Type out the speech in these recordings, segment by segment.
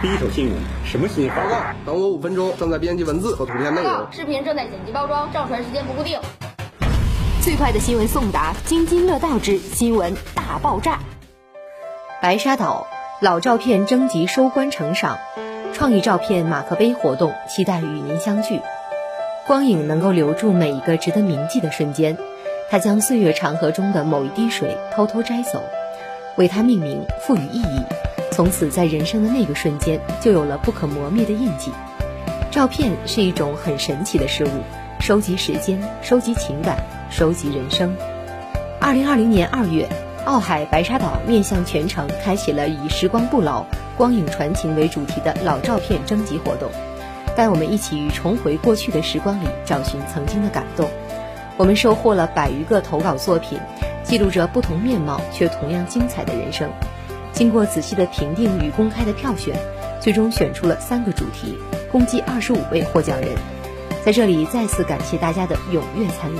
第一手新闻，什么新闻？报告，等我五分钟，正在编辑文字和图片内容。视频正在剪辑包装，上传时间不固定。最快的新闻送达，津津乐道之新闻大爆炸。白沙岛老照片征集收官成赏，创意照片马克杯活动，期待与您相聚。光影能够留住每一个值得铭记的瞬间，它将岁月长河中的某一滴水偷偷摘走，为它命名，赋予意义。从此，在人生的那个瞬间，就有了不可磨灭的印记。照片是一种很神奇的事物，收集时间，收集情感，收集人生。二零二零年二月。澳海白沙岛面向全城开启了以“时光不老，光影传情”为主题的老照片征集活动，带我们一起重回过去的时光里找寻曾经的感动。我们收获了百余个投稿作品，记录着不同面貌却同样精彩的人生。经过仔细的评定与公开的票选，最终选出了三个主题，共计二十五位获奖人。在这里再次感谢大家的踊跃参与。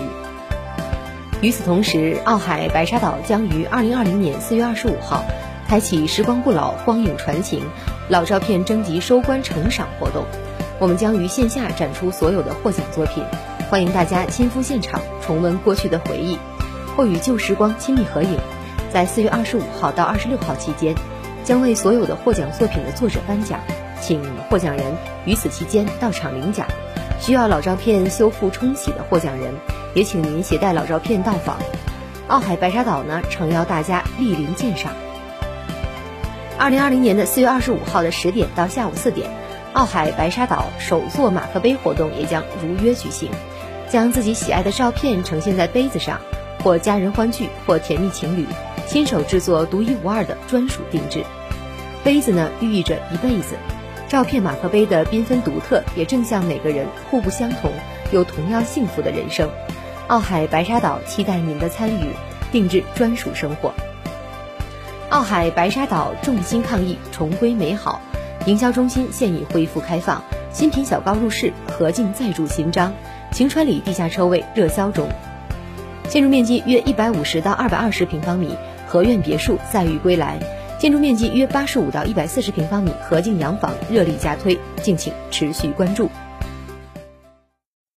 与此同时，澳海白沙岛将于二零二零年四月二十五号开启“时光不老，光影传情”老照片征集收官成赏活动。我们将于线下展出所有的获奖作品，欢迎大家亲赴现场重温过去的回忆，或与旧时光亲密合影。在四月二十五号到二十六号期间，将为所有的获奖作品的作者颁奖，请获奖人于此期间到场领奖。需要老照片修复冲洗的获奖人。也请您携带老照片到访，澳海白沙岛呢，诚邀大家莅临鉴赏。二零二零年的四月二十五号的十点到下午四点，澳海白沙岛首座马克杯活动也将如约举行，将自己喜爱的照片呈现在杯子上，或家人欢聚，或甜蜜情侣，亲手制作独一无二的专属定制。杯子呢，寓意着一辈子。照片马克杯的缤纷独特，也正像每个人互不相同又同样幸福的人生。澳海白沙岛期待您的参与，定制专属生活。澳海白沙岛众星抗疫，重归美好。营销中心现已恢复开放，新品小高入市，合境再铸新章。晴川里地下车位热销中，建筑面积约一百五十到二百二十平方米，合院别墅载誉归来。建筑面积约八十五到一百四十平方米，合境洋房热力加推，敬请持续关注。